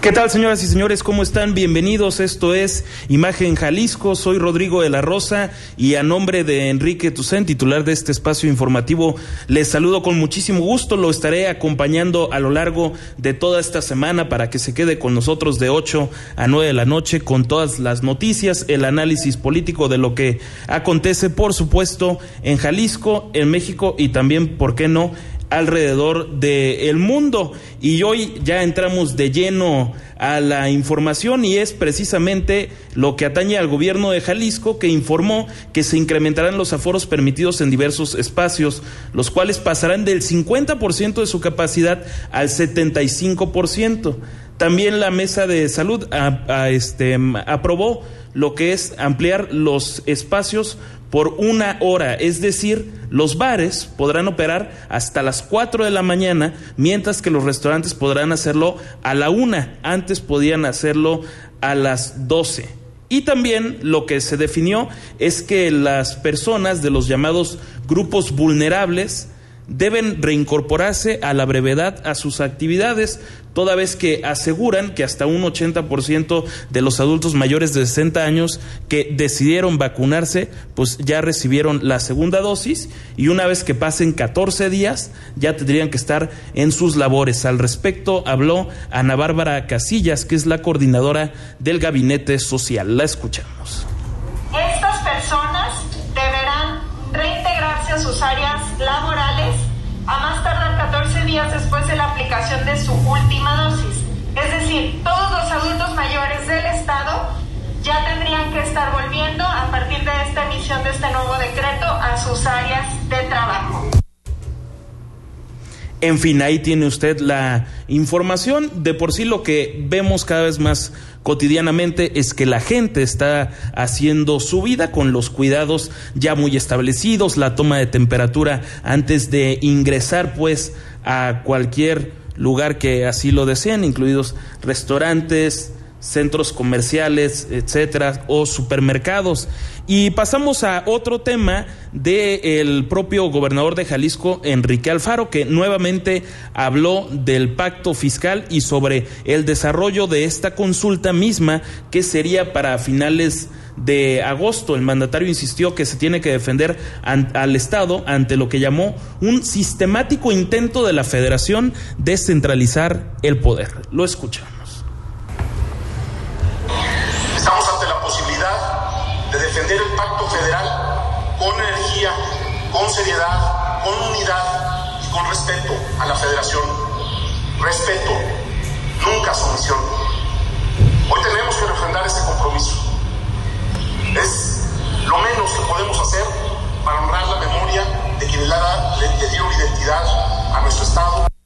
¿Qué tal, señoras y señores? ¿Cómo están? Bienvenidos. Esto es Imagen Jalisco. Soy Rodrigo de la Rosa y a nombre de Enrique Tucen, titular de este espacio informativo, les saludo con muchísimo gusto. Lo estaré acompañando a lo largo de toda esta semana para que se quede con nosotros de 8 a 9 de la noche con todas las noticias, el análisis político de lo que acontece, por supuesto, en Jalisco, en México y también, ¿por qué no?, alrededor del mundo. Y hoy ya entramos de lleno a la información y es precisamente lo que atañe al gobierno de Jalisco que informó que se incrementarán los aforos permitidos en diversos espacios, los cuales pasarán del 50% de su capacidad al 75%. También la mesa de salud este, aprobó lo que es ampliar los espacios por una hora, es decir, los bares podrán operar hasta las 4 de la mañana, mientras que los restaurantes podrán hacerlo a la una, antes podían hacerlo a las 12. Y también lo que se definió es que las personas de los llamados grupos vulnerables deben reincorporarse a la brevedad a sus actividades, toda vez que aseguran que hasta un 80% de los adultos mayores de 60 años que decidieron vacunarse, pues ya recibieron la segunda dosis y una vez que pasen 14 días ya tendrían que estar en sus labores. Al respecto habló Ana Bárbara Casillas, que es la coordinadora del Gabinete Social. La escuchamos. Estas personas deberán reintegrarse a sus áreas laborales a más tardar 14 días después de la aplicación de su última dosis. Es decir, todos los adultos mayores del Estado ya tendrían que estar volviendo a partir de esta emisión de este nuevo decreto a sus áreas de trabajo. En fin, ahí tiene usted la información. De por sí lo que vemos cada vez más cotidianamente es que la gente está haciendo su vida con los cuidados ya muy establecidos, la toma de temperatura antes de ingresar pues a cualquier lugar que así lo deseen, incluidos restaurantes, centros comerciales, etcétera, o supermercados. Y pasamos a otro tema del propio gobernador de Jalisco, Enrique Alfaro, que nuevamente habló del pacto fiscal y sobre el desarrollo de esta consulta misma que sería para finales de agosto. El mandatario insistió que se tiene que defender al Estado ante lo que llamó un sistemático intento de la federación de centralizar el poder. Lo escuchamos. Seriedad, con unidad y con respeto a la federación. Respeto, nunca sumisión. Hoy tenemos que refrendar ese compromiso. Es lo menos que podemos hacer para honrar la memoria de quienes le dieron identidad a nuestro Estado.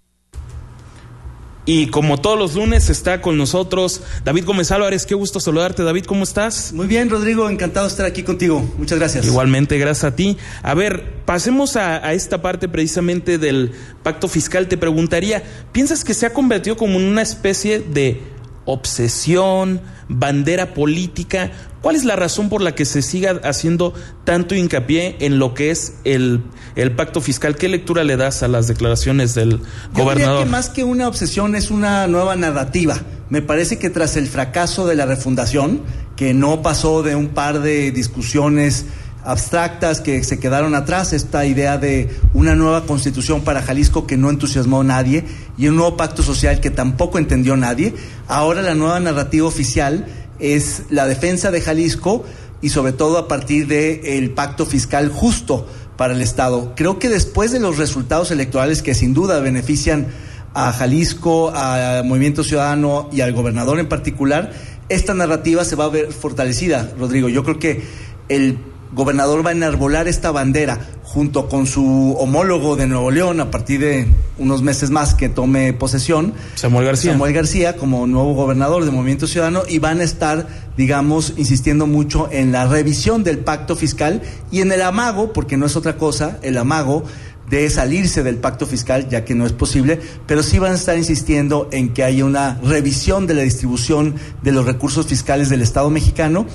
Y como todos los lunes está con nosotros David Gómez Álvarez. Qué gusto saludarte, David. ¿Cómo estás? Muy bien, Rodrigo. Encantado de estar aquí contigo. Muchas gracias. Igualmente, gracias a ti. A ver, pasemos a, a, esta parte precisamente del pacto fiscal. Te preguntaría, ¿piensas que se ha convertido como en una especie de obsesión, bandera política? ¿Cuál es la razón por la que se siga haciendo tanto hincapié en lo que es el, el pacto fiscal? ¿Qué lectura le das a las declaraciones del Yo gobernador? Diría que más que una obsesión es una nueva narrativa. Me parece que tras el fracaso de la refundación, que no pasó de un par de discusiones abstractas que se quedaron atrás, esta idea de una nueva constitución para Jalisco que no entusiasmó a nadie y un nuevo pacto social que tampoco entendió nadie. Ahora la nueva narrativa oficial es la defensa de Jalisco y sobre todo a partir del el pacto fiscal justo para el Estado. Creo que después de los resultados electorales que sin duda benefician a Jalisco, al Movimiento Ciudadano y al gobernador en particular, esta narrativa se va a ver fortalecida, Rodrigo. Yo creo que el gobernador va a enarbolar esta bandera junto con su homólogo de Nuevo León a partir de unos meses más que tome posesión, Samuel García. Samuel García como nuevo gobernador del Movimiento Ciudadano y van a estar, digamos, insistiendo mucho en la revisión del pacto fiscal y en el amago, porque no es otra cosa, el amago de salirse del pacto fiscal, ya que no es posible, pero sí van a estar insistiendo en que haya una revisión de la distribución de los recursos fiscales del Estado mexicano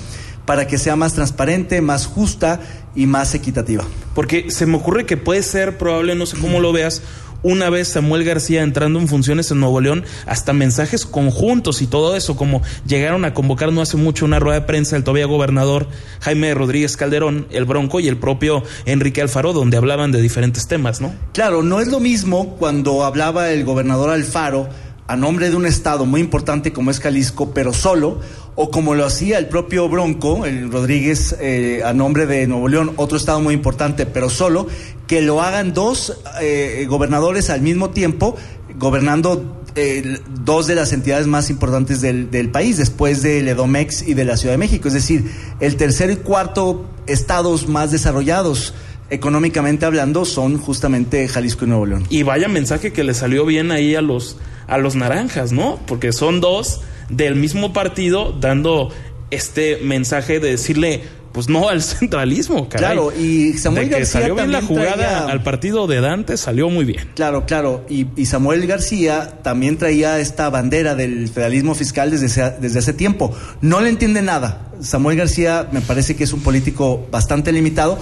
para que sea más transparente, más justa y más equitativa. Porque se me ocurre que puede ser probable, no sé cómo lo veas, una vez Samuel García entrando en funciones en Nuevo León, hasta mensajes conjuntos y todo eso, como llegaron a convocar no hace mucho una rueda de prensa el todavía gobernador Jaime Rodríguez Calderón, el Bronco y el propio Enrique Alfaro, donde hablaban de diferentes temas, ¿no? Claro, no es lo mismo cuando hablaba el gobernador Alfaro a nombre de un estado muy importante como es Jalisco, pero solo, o como lo hacía el propio Bronco, el Rodríguez, eh, a nombre de Nuevo León, otro estado muy importante, pero solo, que lo hagan dos eh, gobernadores al mismo tiempo, gobernando eh, dos de las entidades más importantes del, del, país, después del Edomex y de la Ciudad de México, es decir, el tercer y cuarto estados más desarrollados económicamente hablando son justamente Jalisco y Nuevo León. Y vaya mensaje que le salió bien ahí a los a los naranjas, ¿no? Porque son dos del mismo partido dando este mensaje de decirle pues no al centralismo, caray. Claro, y Samuel de que García salió bien la jugada traía- al partido de Dante, salió muy bien. Claro, claro. Y, y Samuel García también traía esta bandera del federalismo fiscal desde, desde hace tiempo. No le entiende nada. Samuel García me parece que es un político bastante limitado,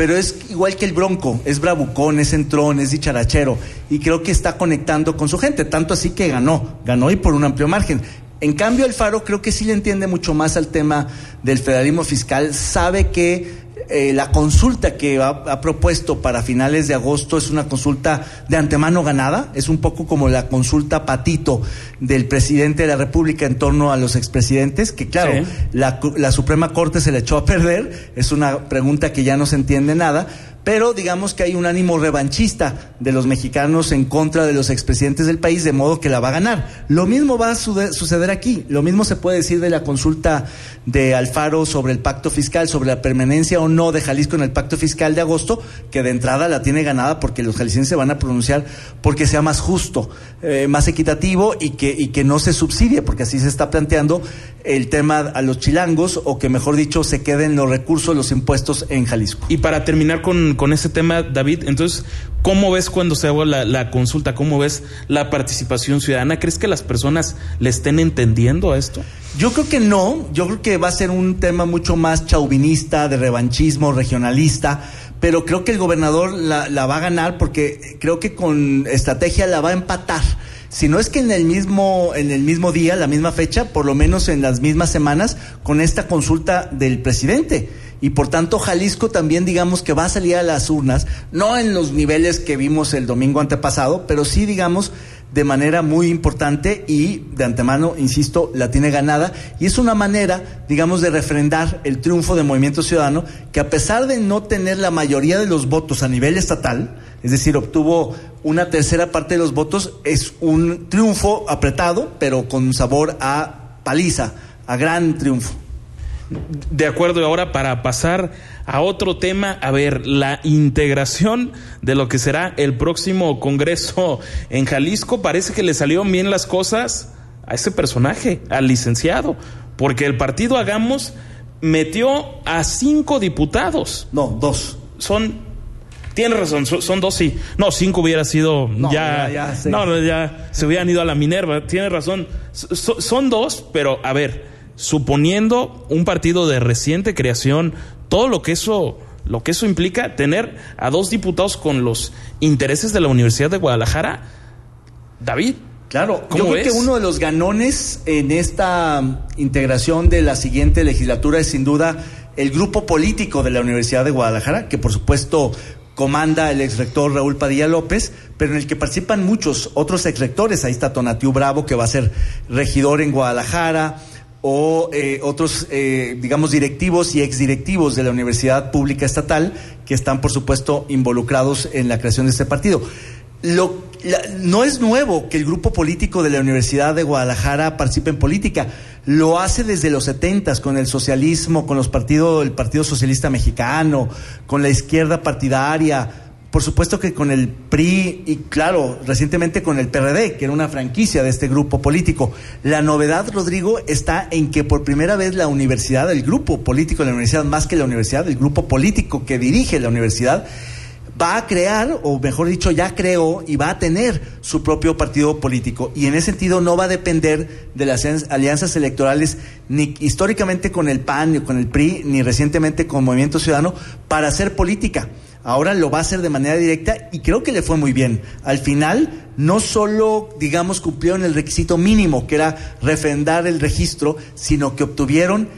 pero es igual que el Bronco. Es bravucón, es entrón, es dicharachero. Y creo que está conectando con su gente. Tanto así que ganó. Ganó y por un amplio margen. En cambio, Alfaro creo que sí le entiende mucho más al tema del federalismo fiscal. Sabe que eh, la consulta que ha, ha propuesto para finales de agosto es una consulta de antemano ganada, es un poco como la consulta patito del presidente de la República en torno a los expresidentes, que claro, Sí. la, la Suprema Corte se le echó a perder, es una pregunta que ya no se entiende nada, pero digamos que hay un ánimo revanchista de los mexicanos en contra de los expresidentes del país, de modo que la va a ganar. Lo mismo va a suceder aquí, lo mismo se puede decir de la consulta de Alfaro sobre el pacto fiscal, sobre la permanencia o no de Jalisco en el pacto fiscal de agosto, que de entrada la tiene ganada porque los jaliscienses se van a pronunciar porque sea más justo, eh, más equitativo y que, y que no se subsidie, porque así se está planteando el tema a los chilangos o que mejor dicho se queden los recursos, los impuestos en Jalisco. Y para terminar con, con ese tema, David, entonces, ¿cómo ves cuando se haga la, la consulta? ¿Cómo ves la participación ciudadana? ¿Crees que las personas le estén entendiendo a esto? Yo creo que no, yo creo que va a ser un tema mucho más chauvinista, de revanchismo, regionalista, pero creo que el gobernador la, la va a ganar porque creo que con estrategia la va a empatar. Si no es que en el mismo en el mismo día, la misma fecha, por lo menos en las mismas semanas con esta consulta del presidente. Y por tanto Jalisco también digamos que va a salir a las urnas, no en los niveles que vimos el domingo antepasado, pero sí digamos de manera muy importante y de antemano, insisto, la tiene ganada y es una manera, digamos, de refrendar el triunfo de Movimiento Ciudadano que a pesar de no tener la mayoría de los votos a nivel estatal, es decir, obtuvo una tercera parte de los votos, es un triunfo apretado, pero con sabor a paliza, a gran triunfo. De acuerdo, y ahora para pasar a otro tema, a ver, la integración de lo que será el próximo Congreso en Jalisco, parece que le salieron bien las cosas a ese personaje, al licenciado, porque el partido Hagamos metió a cinco diputados. No, dos. Son, tienes razón, son, dos sí. No, cinco hubiera sido No, ya, ya, ya, sí. no, ya se hubieran ido a la Minerva. Tienes razón, So- son dos, pero a ver, suponiendo un partido de reciente creación, todo lo que eso lo que eso implica tener a dos diputados con los intereses de la Universidad de Guadalajara. David, Claro, ¿Cómo yo creo ves? que uno de los ganones en esta mm, integración de la siguiente legislatura es sin duda el grupo político de la Universidad de Guadalajara, que por supuesto comanda el exrector Raúl Padilla López, pero en el que participan muchos otros exrectores. Ahí está Tonatiu Bravo, que va a ser regidor en Guadalajara, o eh, otros, eh, digamos, directivos y exdirectivos de la Universidad Pública Estatal, que están, por supuesto, involucrados en la creación de este partido. Lo, la- no es nuevo que el grupo político de la Universidad de Guadalajara participe en política. Lo hace desde los setentas con el socialismo, con los partidos, el Partido Socialista Mexicano, con la izquierda partidaria, por supuesto que con el PRI y claro, recientemente con el PRD, que era una franquicia de este grupo político. La novedad, Rodrigo, está en que por primera vez la universidad, el grupo político de la universidad, más que la universidad, el grupo político que dirige la universidad, va a crear, o mejor dicho, ya creó y va a tener su propio partido político. Y en ese sentido no va a depender de las alianzas electorales ni históricamente con el PAN, ni con el PRI, ni recientemente con Movimiento Ciudadano para hacer política. Ahora lo va a hacer de manera directa y creo que le fue muy bien. Al final, no solo, digamos, cumplieron el requisito mínimo, que era refrendar el registro, sino que obtuvieron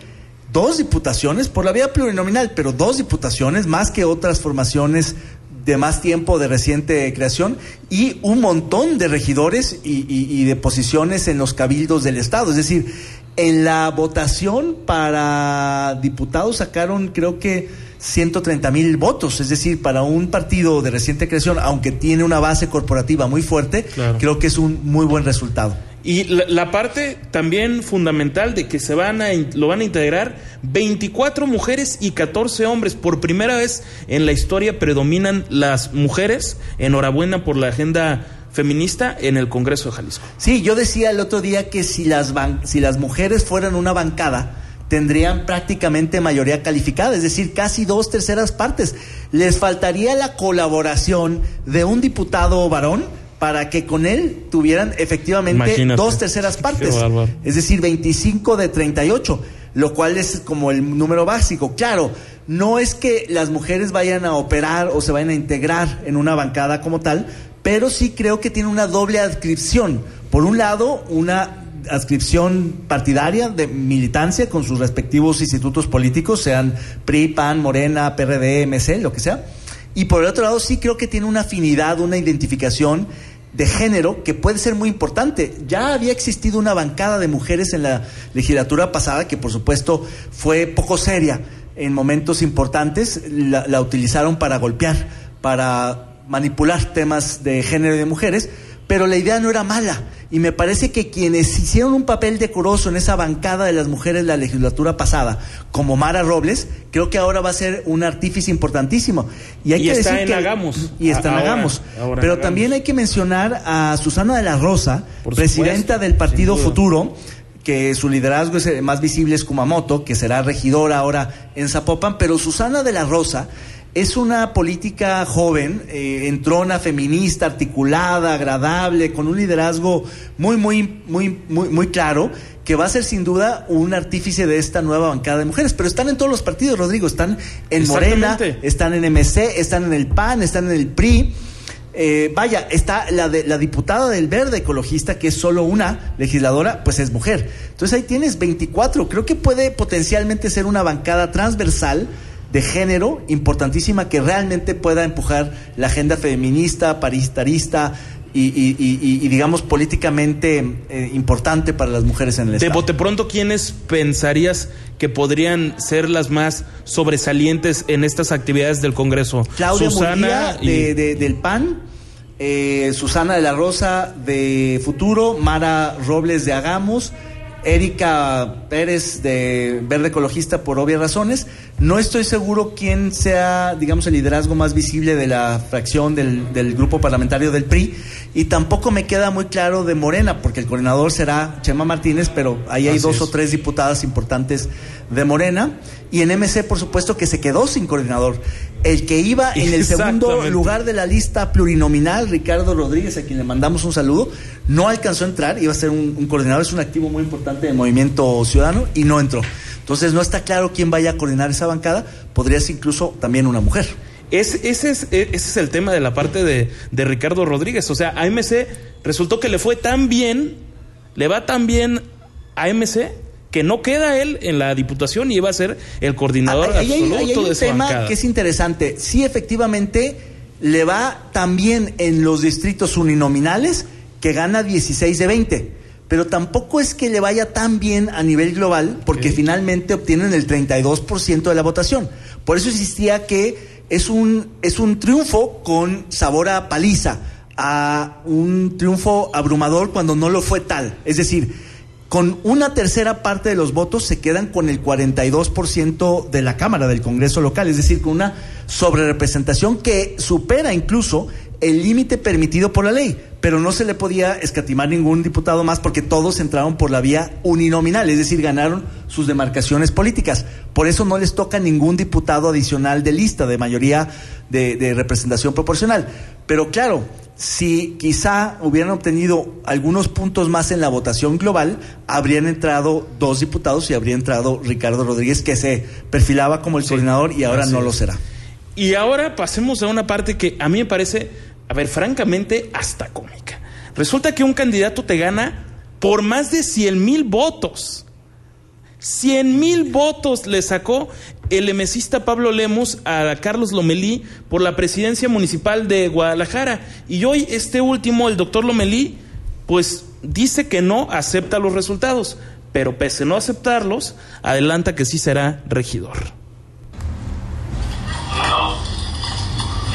dos diputaciones por la vía plurinominal, pero dos diputaciones más que otras formaciones de más tiempo de reciente creación y un montón de regidores y, de posiciones en los cabildos del Estado. Es decir, en la votación para diputados sacaron creo que 130 mil votos, es decir, para un partido de reciente creación, aunque tiene una base corporativa muy fuerte, creo que es un muy buen resultado. Y la, parte también fundamental de que se van a, lo van a integrar 24 mujeres y 14 hombres. Por primera vez en la historia predominan las mujeres. Enhorabuena por la agenda feminista en el Congreso de Jalisco. Sí, yo decía el otro día que si las, si las mujeres fueran una bancada, tendrían prácticamente mayoría calificada, es decir, casi dos terceras partes. Les faltaría la colaboración de un diputado varón para que con él tuvieran efectivamente dos terceras partes, es decir, 25 de 38, lo cual es como el número básico. Claro, no es que las mujeres vayan a operar o se vayan a integrar en una bancada como tal, pero sí creo que tiene una doble adscripción. Por un lado, una adscripción partidaria de militancia con sus respectivos institutos políticos, sean PRI, PAN, Morena, PRD, MC, lo que sea. Y por el otro lado, sí creo que tiene una afinidad, una identificación de género que puede ser muy importante. Ya había existido una bancada de mujeres en la legislatura pasada que por supuesto fue poco seria en momentos importantes, la, utilizaron para golpear, para manipular temas de género y de mujeres, pero la idea no era mala y me parece que quienes hicieron un papel decoroso en esa bancada de las mujeres la legislatura pasada, como Mara Robles, creo que ahora va a ser un artífice importantísimo. Y, hay que está decir en Hagamos. Y está en Hagamos. Pero también hay que mencionar a Susana de la Rosa, presidenta del Partido Futuro, que su liderazgo es más visible es Kumamoto, que será regidora ahora en Zapopan, pero Susana de la Rosa es una política joven, eh, entrona, feminista, articulada, agradable, con un liderazgo muy, muy, muy, muy, muy claro, que va a ser sin duda un artífice de esta nueva bancada de mujeres. Pero están en todos los partidos, Rodrigo. Están en Morena, están en MC, están en el PAN, están en el PRI. Eh, vaya, está la, de, la diputada del Verde Ecologista, que es solo una legisladora, pues es mujer. Entonces ahí tienes 24. Creo que puede potencialmente ser una bancada transversal de género importantísima que realmente pueda empujar la agenda feminista, paristarista, y, digamos políticamente eh, importante para las mujeres en el Estado. De bote pronto, ¿quiénes pensarías que podrían ser las más sobresalientes en estas actividades del Congreso? Claudia Susana del PAN, eh, Susana de la Rosa de Futuro, Mara Robles de Hagamos, Erika Pérez de Verde Ecologista por obvias razones. No estoy seguro quién sea, digamos, el liderazgo más visible de la fracción del, del, grupo parlamentario del PRI y tampoco me queda muy claro de Morena, porque el coordinador será Chema Martínez, pero ahí hay dos o tres diputadas importantes de Morena. Y en MC, por supuesto, que se quedó sin coordinador. El que iba en el segundo lugar de la lista plurinominal, Ricardo Rodríguez, a quien le mandamos un saludo, no alcanzó a entrar, iba a ser un, coordinador, es un activo muy importante del movimiento ciudadano y no entró. Entonces no está claro quién vaya a coordinar esa bancada, podría ser incluso también una mujer. Es, ese, es, e, ese es el tema de la parte de, de Ricardo Rodríguez. O sea, a MC resultó que le fue tan bien, le va tan bien a MC que no queda él en la diputación y iba a ser el coordinador ah, absoluto hay, un tema que es interesante. Sí, efectivamente, le va también en los distritos uninominales que gana 16 de 20. Pero tampoco es que le vaya tan bien a nivel global, porque finalmente obtienen el 32% de la votación. Por eso insistía que es un, es un triunfo con sabor a paliza, a un triunfo abrumador cuando no lo fue tal. Es decir, con una tercera parte de los votos se quedan con el 42% de la Cámara del Congreso local, es decir, con una sobrerepresentación que supera incluso el límite permitido por la ley, pero no se le podía escatimar ningún diputado más porque todos entraron por la vía uninominal, es decir, ganaron sus demarcaciones políticas. Por eso no les toca ningún diputado adicional de lista, de mayoría de, de representación proporcional. Pero claro, si quizá hubieran obtenido algunos puntos más en la votación global, habrían entrado dos diputados y habría entrado Ricardo Rodríguez, que se perfilaba como el coordinador y ahora no lo será. Y ahora pasemos a una parte que a mí me parece, a ver, francamente, hasta cómica. Resulta que un candidato te gana por más de 100 mil votos. 100 mil votos le sacó el emesista Pablo Lemus a Carlos Lomelí por la presidencia municipal de Guadalajara. Y hoy este último, el doctor Lomelí, pues dice que no acepta los resultados, pero pese a no aceptarlos, adelanta que sí será regidor.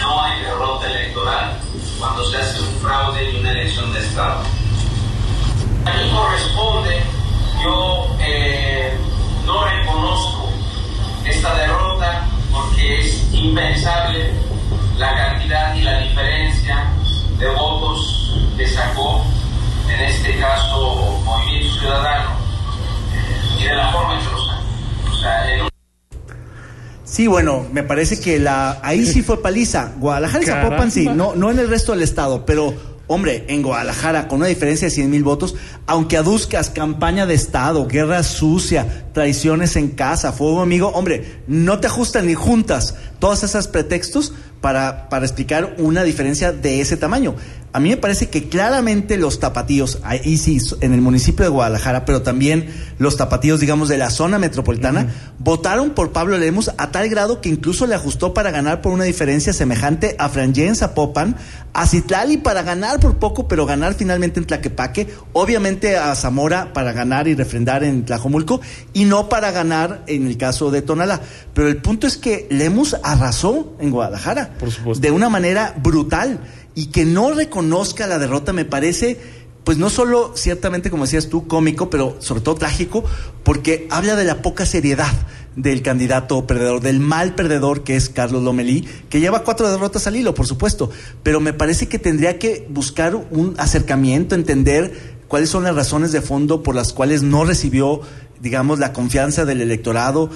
No, hay derrota electoral cuando se hace un fraude en una elección de Estado. A mí corresponde, yo eh, no reconozco esta derrota porque es impensable la cantidad y la diferencia de votos que sacó, en este caso, Movimiento Ciudadano, eh, y de la forma en que lo sacó. O sea, en un Sí, bueno, me parece que la ahí sí fue paliza. Guadalajara y Zapopan sí, no, no en el resto del estado, pero hombre, en Guadalajara con una diferencia de 100 mil votos, aunque aduzcas campaña de estado, guerra sucia, traiciones en casa, fuego amigo, hombre, no te ajustan ni juntas todos esos pretextos para, para explicar una diferencia de ese tamaño. A mí me parece que claramente los tapatíos, ahí sí, en el municipio de Guadalajara, pero también los tapatíos, digamos, de la zona metropolitana, votaron por Pablo Lemus a tal grado que incluso le ajustó para ganar por una diferencia semejante a Frangé en Zapopan, a Citlali para ganar por poco, pero ganar finalmente en Tlaquepaque, obviamente a Zamora para ganar y refrendar en Tlajomulco, y no para ganar en el caso de Tonalá. Pero el punto es que Lemus arrasó en Guadalajara, Por supuesto. de una manera brutal y que no reconozca la derrota me parece pues no solo ciertamente como decías tú cómico, pero sobre todo trágico, porque habla de la poca seriedad del candidato perdedor, del mal perdedor que es Carlos Lomelí, que lleva cuatro derrotas al hilo, por supuesto, pero me parece que tendría que buscar un acercamiento, entender cuáles son las razones de fondo por las cuales no recibió digamos, la confianza del electorado,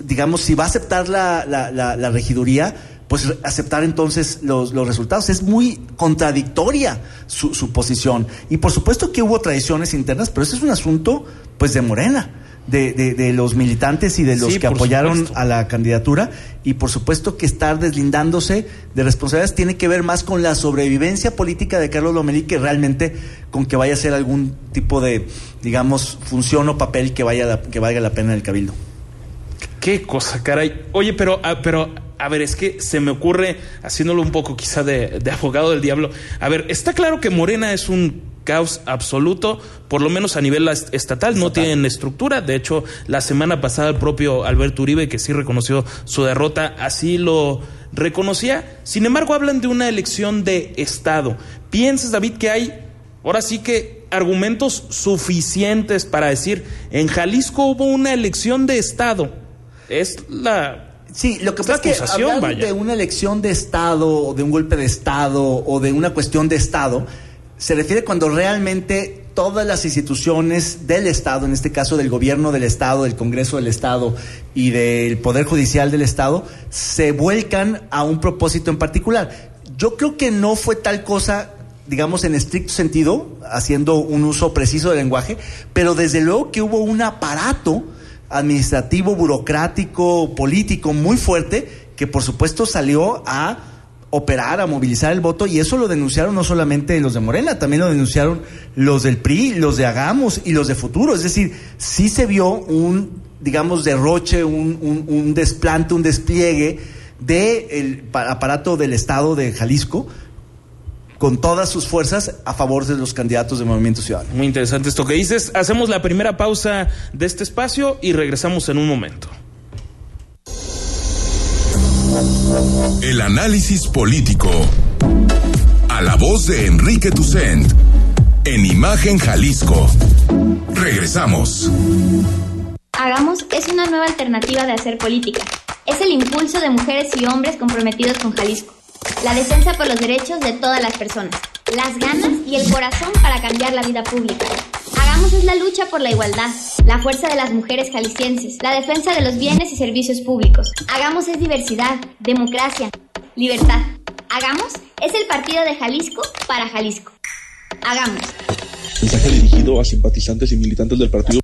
digamos, si va a aceptar la, la, regiduría, pues aceptar entonces los, los, resultados. Es muy contradictoria su, su, posición. Y por supuesto que hubo tradiciones internas, pero ese es un asunto pues de Morena. De, de, de los militantes y de los Sí, que apoyaron supuesto. a la candidatura y por supuesto que estar deslindándose de responsabilidades tiene que ver más con la sobrevivencia política de Carlos Lomelí que realmente con que vaya a ser algún tipo de digamos función o papel que vaya la- que valga la pena en el cabildo. Qué cosa, caray. Oye, pero, ah, pero, a ver, es que se me ocurre, haciéndolo un poco quizá de, de abogado del diablo. A ver, está claro que Morena es un caos absoluto, por lo menos a nivel est- estatal, no tienen estructura. De hecho, la semana pasada el propio Alberto Uribe, que sí reconoció su derrota, así lo reconocía. Sin embargo, hablan de una elección de Estado. ¿Piensas, David, que hay ahora sí que argumentos suficientes para decir, en Jalisco hubo una elección de Estado? Es la... Sí, lo que pasa es que hablar vaya. de una elección de Estado o de un golpe de Estado o de una cuestión de Estado se refiere cuando realmente todas las instituciones del Estado, en este caso del gobierno del Estado, del Congreso del Estado y del Poder Judicial del Estado, se vuelcan a un propósito en particular. Yo creo que no fue tal cosa digamos en estricto sentido, haciendo un uso preciso del lenguaje, pero desde luego que hubo un aparato administrativo, burocrático, político muy fuerte que por supuesto salió a operar, a movilizar el voto y eso lo denunciaron no solamente los de Morena, también lo denunciaron los del PRI, los de Hagamos y los de Futuro, es decir, sí se vio un, digamos, derroche, un, un, un desplante, un despliegue del aparato del Estado de Jalisco con todas sus fuerzas a favor de los candidatos del Movimiento Ciudadano. Muy interesante esto que dices. Hacemos la primera pausa de este espacio y regresamos en un momento. El análisis político. A la voz de Enrique Tucent. En Imagen Jalisco. Regresamos. Hagamos es una nueva alternativa de hacer política. Es el impulso de mujeres y hombres comprometidos con Jalisco. La defensa por los derechos de todas las personas. Las ganas y el corazón para cambiar la vida pública. Hagamos es la lucha por la igualdad, la fuerza de las mujeres jaliscienses, la defensa de los bienes y servicios públicos. Hagamos es diversidad, democracia, libertad. Hagamos es el partido de Jalisco para Jalisco. Hagamos. Mensaje dirigido a simpatizantes y militantes del partido.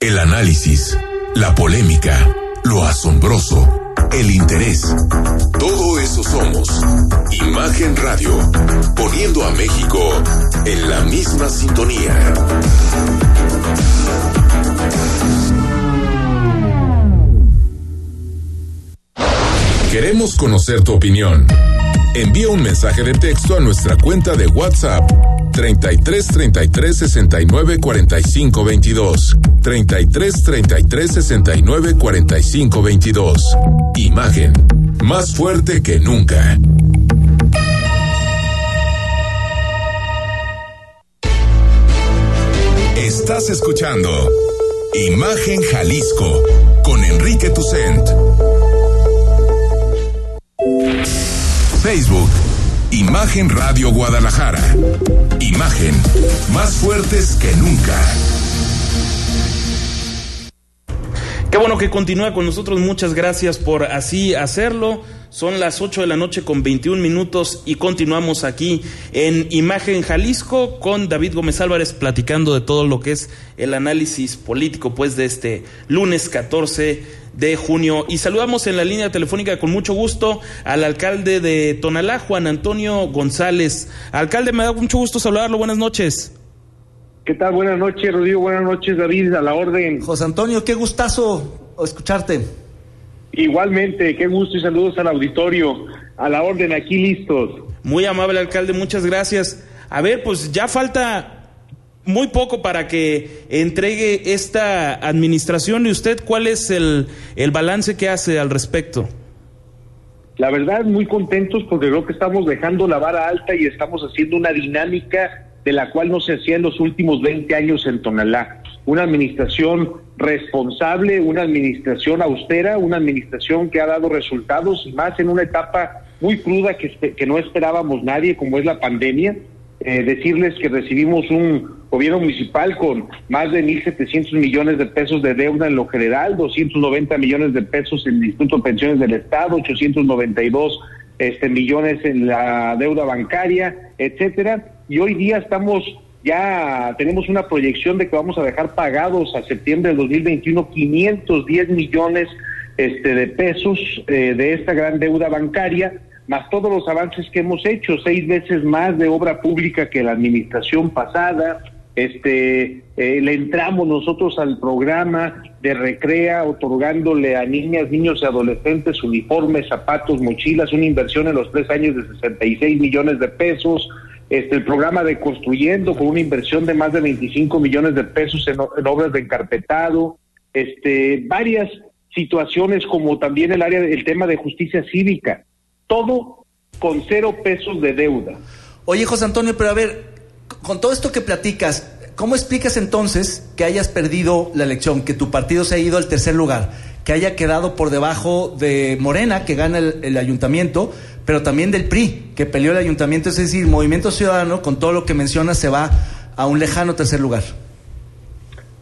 El análisis, la polémica, lo asombroso, el interés. Todo eso somos. Imagen Radio, poniendo a México en la misma sintonía. Queremos conocer tu opinión. Envía un mensaje de texto a nuestra cuenta de WhatsApp 33 33 69 45 22. 33 33 69 45 22. Imagen. Más fuerte que nunca. Estás escuchando Imagen Jalisco con Enrique Tucent. Facebook, Imagen Radio Guadalajara. Imagen, más fuertes que nunca. Qué bueno que continúa con nosotros. Muchas gracias por así hacerlo. Son las 8 de la noche con 21 minutos y continuamos aquí en Imagen Jalisco con David Gómez Álvarez platicando de todo lo que es el análisis político pues de este lunes 14 de junio. Y saludamos en la línea telefónica con mucho gusto al alcalde de Tonalá, Juan Antonio González. Alcalde, me da mucho gusto saludarlo. Buenas noches. ¿Qué tal? Buenas noches, Rodrigo. Buenas noches, David. A la orden. José Antonio, qué gustazo escucharte. Igualmente, qué gusto y saludos al auditorio. A la orden, aquí listos. Muy amable, alcalde. Muchas gracias. A ver, pues ya falta muy poco para que entregue esta administración. ¿Y usted cuál es el, el balance que hace al respecto? La verdad, muy contentos porque creo que estamos dejando la vara alta y estamos haciendo una dinámica de la cual no se hacía en los últimos 20 años en Tonalá. Una administración responsable, una administración austera, una administración que ha dado resultados, y más en una etapa muy cruda que, que no esperábamos nadie, como es la pandemia. Eh, decirles que recibimos un gobierno municipal con más de 1.700 millones de pesos de deuda en lo general, 290 millones de pesos en el Instituto de Pensiones del Estado, 892 este, millones en la deuda bancaria, etcétera. Y hoy día estamos ya tenemos una proyección de que vamos a dejar pagados a septiembre del 2021 510 millones este, de pesos eh, de esta gran deuda bancaria, más todos los avances que hemos hecho, seis veces más de obra pública que la administración pasada. Este, eh, le entramos nosotros al programa de Recrea, otorgándole a niñas, niños y adolescentes uniformes, zapatos, mochilas, una inversión en los tres años de 66 millones de pesos este, el programa de Construyendo con una inversión de más de 25 millones de pesos en, obras de encarpetado, este, varias situaciones como también el área del tema de justicia cívica, todo con cero pesos de deuda. Oye, José Antonio, pero a ver, con todo esto que platicas, ¿cómo explicas entonces que hayas perdido la elección, que tu partido se ha ido al tercer lugar, que haya quedado por debajo de Morena, que gana el ayuntamiento, pero también del PRI, que peleó el ayuntamiento, es decir, Movimiento Ciudadano, con todo lo que menciona, se va a un lejano tercer lugar.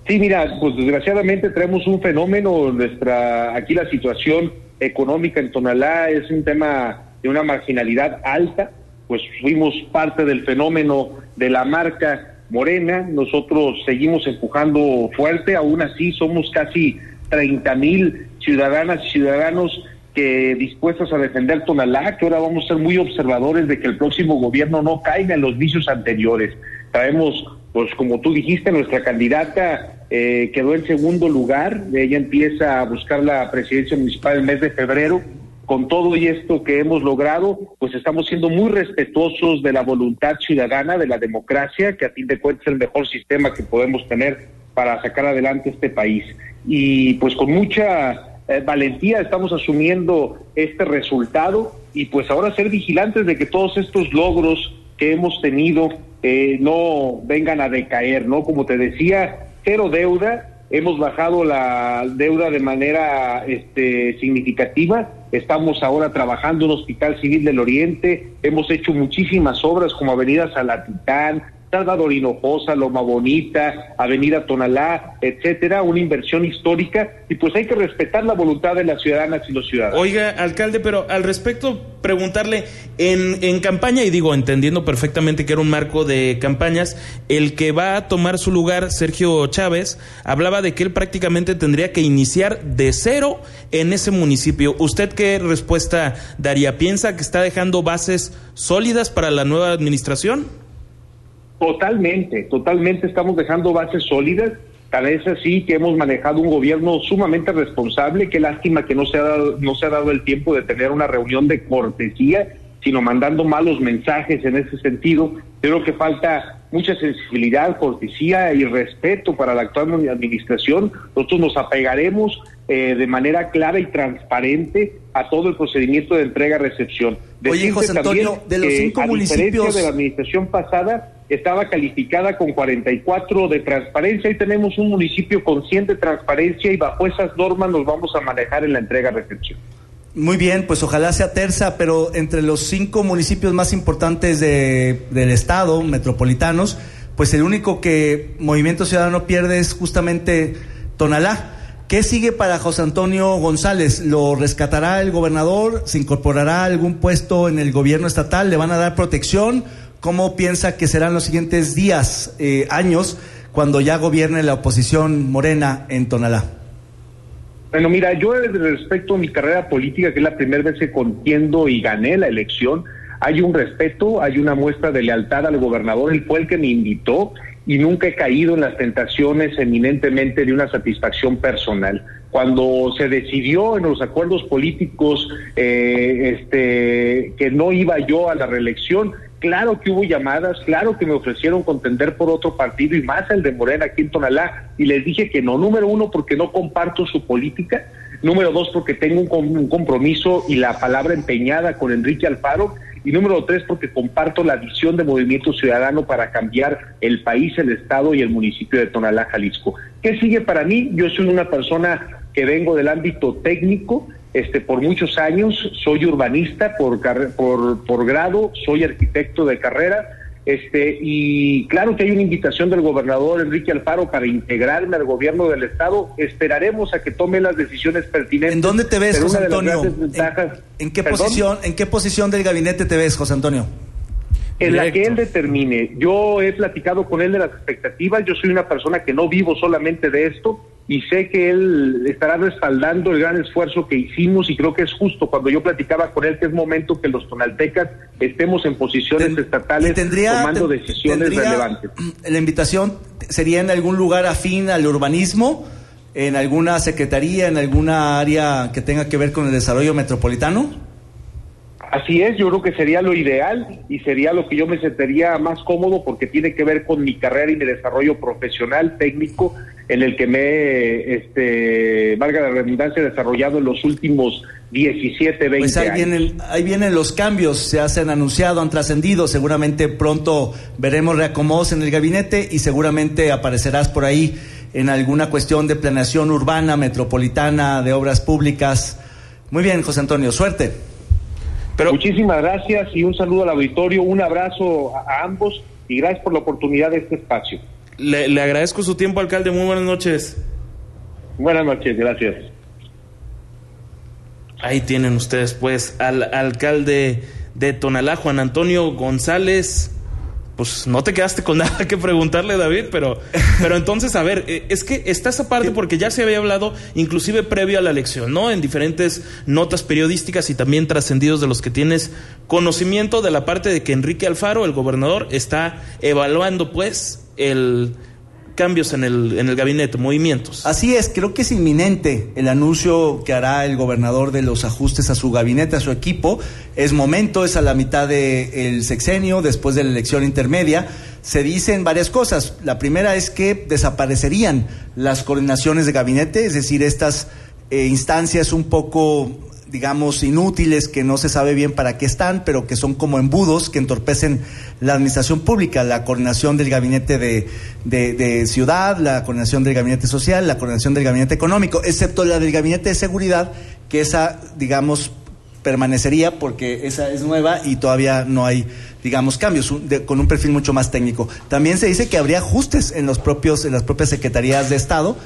Sí, mira, pues desgraciadamente traemos un fenómeno, nuestra, aquí la situación económica en Tonalá es un tema de una marginalidad alta, pues fuimos parte del fenómeno de la marca Morena, nosotros seguimos empujando fuerte, aún así somos casi 30 mil ciudadanas y ciudadanos que dispuestos a defender Tonalá, que ahora vamos a ser muy observadores de que el próximo gobierno no caiga en los vicios anteriores. Traemos, pues como tú dijiste, nuestra candidata eh, quedó en segundo lugar, ella empieza a buscar la presidencia municipal el mes de febrero, con todo y esto que hemos logrado, pues estamos siendo muy respetuosos de la voluntad ciudadana, de la democracia, que a fin de cuentas es el mejor sistema que podemos tener para sacar adelante este país. Y pues con mucha eh, valentía estamos asumiendo este resultado y pues ahora ser vigilantes de que todos estos logros que hemos tenido eh, no vengan a decaer, ¿no? Como te decía, cero deuda, hemos bajado la deuda de manera este, significativa, estamos ahora trabajando en Hospital Civil del Oriente, hemos hecho muchísimas obras como Avenida Salatitán, Salvador Hinojosa, Loma Bonita, Avenida Tonalá, etcétera, una inversión histórica y pues hay que respetar la voluntad de las ciudadanas y los ciudadanos. Oiga, alcalde, pero al respecto preguntarle en, en campaña y digo entendiendo perfectamente que era un marco de campañas, el que va a tomar su lugar Sergio Chávez hablaba de que él prácticamente tendría que iniciar de cero en ese municipio. ¿Usted qué respuesta daría? ¿Piensa que está dejando bases sólidas para la nueva administración? Totalmente, totalmente estamos dejando bases sólidas. Tal vez así que hemos manejado un gobierno sumamente responsable. Qué lástima que no se ha dado, no se ha dado el tiempo de tener una reunión de cortesía, sino mandando malos mensajes en ese sentido. Creo que falta mucha sensibilidad, cortesía y respeto para la actual administración. Nosotros nos apegaremos eh, de manera clara y transparente a todo el procedimiento de entrega-recepción. Oye, José Antonio, de los cinco municipios de la administración pasada estaba calificada con 44 de transparencia y tenemos un municipio con 100 de transparencia y bajo esas normas nos vamos a manejar en la entrega-recepción. Muy bien, pues ojalá sea terza, pero entre los cinco municipios más importantes de, del estado, metropolitanos, pues el único que Movimiento Ciudadano pierde es justamente Tonalá. ¿Qué sigue para José Antonio González? ¿Lo rescatará el gobernador? ¿Se incorporará a algún puesto en el gobierno estatal? ¿Le van a dar protección? ¿Cómo piensa que serán los siguientes días, eh, años, cuando ya gobierne la oposición morena en Tonalá? Bueno, mira, yo respecto a mi carrera política, que es la primera vez que contiendo y gané la elección, hay un respeto, hay una muestra de lealtad al gobernador, él fue el que me invitó y nunca he caído en las tentaciones eminentemente de una satisfacción personal. Cuando se decidió en los acuerdos políticos eh, este, que no iba yo a la reelección, Claro que hubo llamadas, claro que me ofrecieron contender por otro partido y más el de Morena aquí en Tonalá y les dije que no. Número uno, porque no comparto su política. Número dos, porque tengo un, compromiso y la palabra empeñada con Enrique Alfaro. Y número tres, porque comparto la visión de Movimiento Ciudadano para cambiar el país, el Estado y el municipio de Tonalá, Jalisco. ¿Qué sigue para mí? Yo soy una persona que vengo del ámbito técnico, este, por muchos años soy urbanista por, por, por grado, soy arquitecto de carrera, este, y claro que hay una invitación del gobernador Enrique Alfaro para integrarme al gobierno del estado. Esperaremos a que tome las decisiones pertinentes. ¿En dónde te ves, José Antonio? ¿En, qué posición, ¿En qué posición del gabinete te ves, José Antonio? En la que él determine. Yo he platicado con él de las expectativas. Yo soy una persona que no vivo solamente de esto y sé que él estará respaldando el gran esfuerzo que hicimos y creo que es justo cuando yo platicaba con él que es momento que los tonaltecas estemos en posiciones estatales tomando decisiones relevantes. La invitación sería en algún lugar afín al urbanismo, en alguna secretaría, en alguna área que tenga que ver con el desarrollo metropolitano. Así es, yo creo que sería lo ideal y sería lo que yo me sentiría más cómodo porque tiene que ver con mi carrera y mi desarrollo profesional, técnico, en el que me, este, valga la redundancia, desarrollado en los últimos 17, 20 pues ahí años. Vienen, ahí vienen los cambios, se hacen anunciado, han trascendido, seguramente pronto veremos reacomodos en el gabinete y seguramente aparecerás por ahí en alguna cuestión de planeación urbana, metropolitana, de obras públicas. Muy bien, José Antonio, suerte. Muchísimas gracias y un saludo al auditorio, un abrazo a, ambos y gracias por la oportunidad de este espacio. Le, le agradezco su tiempo, alcalde. Muy buenas noches. Buenas noches, gracias. Ahí tienen ustedes, pues, al alcalde de Tonalá, Juan Antonio González pues no te quedaste con nada que preguntarle, David, pero, pero entonces, a ver, eh, es que está esa parte porque ya se había hablado, inclusive previo a la elección, ¿no? En diferentes notas periodísticas y también trascendidos de los que tienes conocimiento de la parte de que Enrique Alfaro, el gobernador, está evaluando, pues, el cambios en el, en el gabinete, movimientos. Así es, creo que es inminente el anuncio que hará el gobernador de los ajustes a su gabinete, a su equipo. Es momento, es a la mitad del sexenio, después de la elección intermedia. Se dicen varias cosas. La primera es que desaparecerían las coordinaciones de gabinete, es decir, estas eh, instancias un poco digamos, inútiles, que no se sabe bien para qué están, pero que son como embudos que entorpecen la administración pública, la coordinación del gabinete de, de, ciudad, la coordinación del gabinete social, la coordinación del gabinete económico, excepto la del gabinete de seguridad, que esa, digamos, permanecería porque esa es nueva y todavía no hay digamos cambios con un perfil mucho más técnico. También se dice que habría ajustes en los propios en las propias secretarías de Estado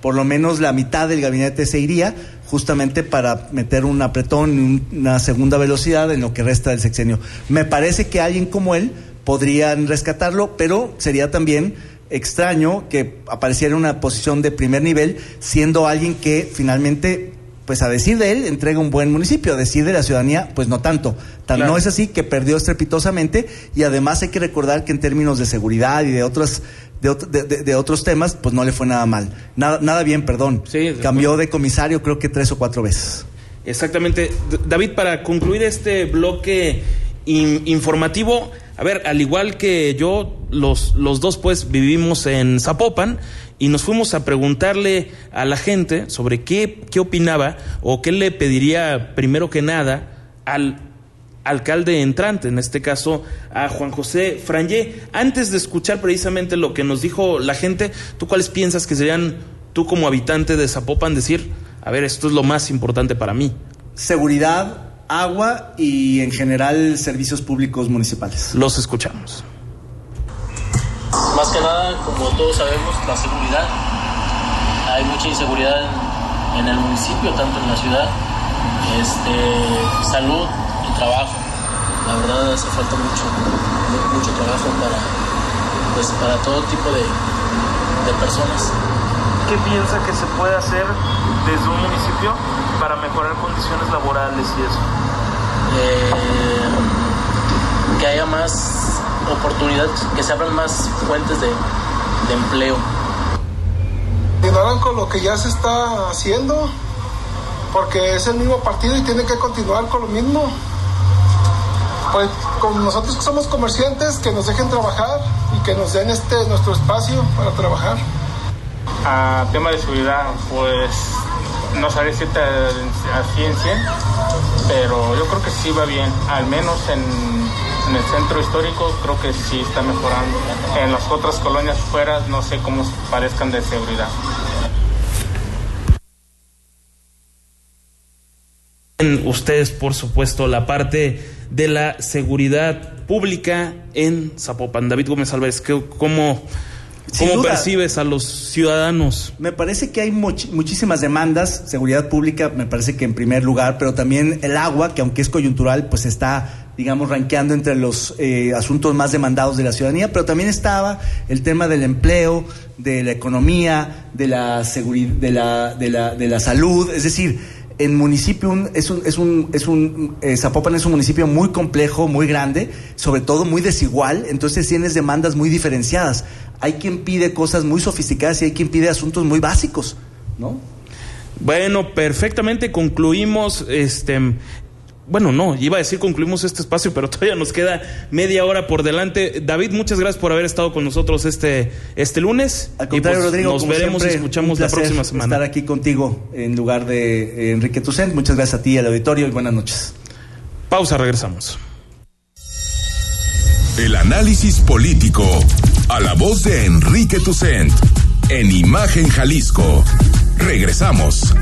por lo menos la mitad del gabinete se iría justamente para meter un apretón, una segunda velocidad en lo que resta del sexenio. Me parece que alguien como él podrían rescatarlo, pero sería también extraño que apareciera en una posición de primer nivel, siendo alguien que finalmente, pues a decir de él, entrega un buen municipio, a decir de la ciudadanía, pues no tanto. Tan no es así que perdió estrepitosamente y además hay que recordar que en términos de seguridad y de otras de, de, otros temas, pues no le fue nada mal. Nada, nada bien, perdón. Cambió de comisario creo que tres o cuatro veces. Exactamente. David, para concluir este bloque informativo, a ver, al igual que yo, los, los dos pues vivimos en Zapopan y nos fuimos a preguntarle a la gente sobre qué, qué opinaba o qué le pediría primero que nada al alcalde entrante, en este caso a Juan José Frangé. Antes de escuchar precisamente lo que nos dijo la gente, ¿tú cuáles piensas que serían, tú como habitante de Zapopan, decir, a ver, esto es lo más importante para mí? Seguridad, agua y en general servicios públicos municipales. Los escuchamos. Más que nada, como todos sabemos, la seguridad. Hay mucha inseguridad en, en el municipio, tanto en la ciudad. Este, salud, trabajo. La verdad hace falta mucho, mucho trabajo para, pues, para todo tipo de, de personas. ¿Qué piensa que se puede hacer desde un municipio para mejorar condiciones laborales y eso? Eh, que haya más oportunidades, que se abran más fuentes de, de empleo. Continuarán con lo que ya se está haciendo, porque es el mismo partido y tiene que continuar con lo mismo pues con nosotros que somos comerciantes, que nos dejen trabajar y que nos den este nuestro espacio para trabajar. A tema de seguridad, pues no sabría si a ciencia, pero yo creo que sí va bien, al menos en, en, el centro histórico creo que sí está mejorando. En las otras colonias fuera no sé cómo parezcan de seguridad. Ustedes, por supuesto, la parte de la seguridad pública en Zapopan. David Gómez Álvarez, ¿cómo, cómo percibes a los ciudadanos? Me parece que hay muchísimas demandas, seguridad pública me parece que en primer lugar, pero también el agua, que aunque es coyuntural, pues está digamos, ranqueando entre los eh, asuntos más demandados de la ciudadanía, pero también estaba el tema del empleo, de la economía, de la seguridad, de la, de la, de la salud, es decir, en municipio es un, es un, es un eh, Zapopan es un municipio muy complejo, muy grande, sobre todo muy desigual, entonces tienes demandas muy diferenciadas. Hay quien pide cosas muy sofisticadas y hay quien pide asuntos muy básicos, ¿no? Bueno, perfectamente concluimos este bueno, no, iba a decir concluimos este espacio, pero todavía nos queda media hora por delante. David, muchas gracias por haber estado con nosotros este, este lunes. Al contrario, pues, Rodrigo, nos veremos y escuchamos la próxima semana. Estar aquí contigo en lugar de eh, Enrique Tucent. Muchas gracias a ti, al auditorio, y buenas noches. Pausa, regresamos. El análisis político a la voz de Enrique Tucent en Imagen Jalisco. Regresamos.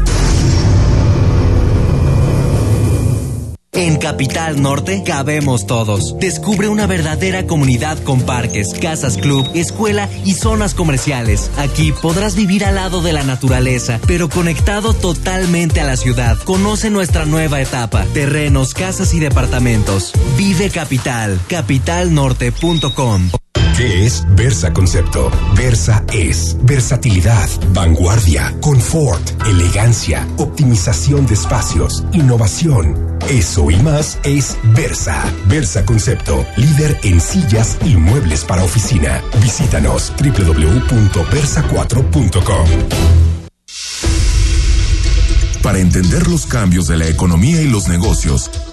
En Capital Norte cabemos todos. Descubre una verdadera comunidad con parques, casas club, escuela y zonas comerciales. Aquí podrás vivir al lado de la naturaleza, pero conectado totalmente a la ciudad. Conoce nuestra nueva etapa. Terrenos, casas y departamentos. Vive Capital. Capitalnorte.com. ¿Qué es Versa Concepto? Versa es versatilidad, vanguardia, confort, elegancia, optimización de espacios, innovación. Eso y más es Versa. Versa Concepto, líder en sillas y muebles para oficina. Visítanos www.versa4.com. Para entender los cambios de la economía y los negocios,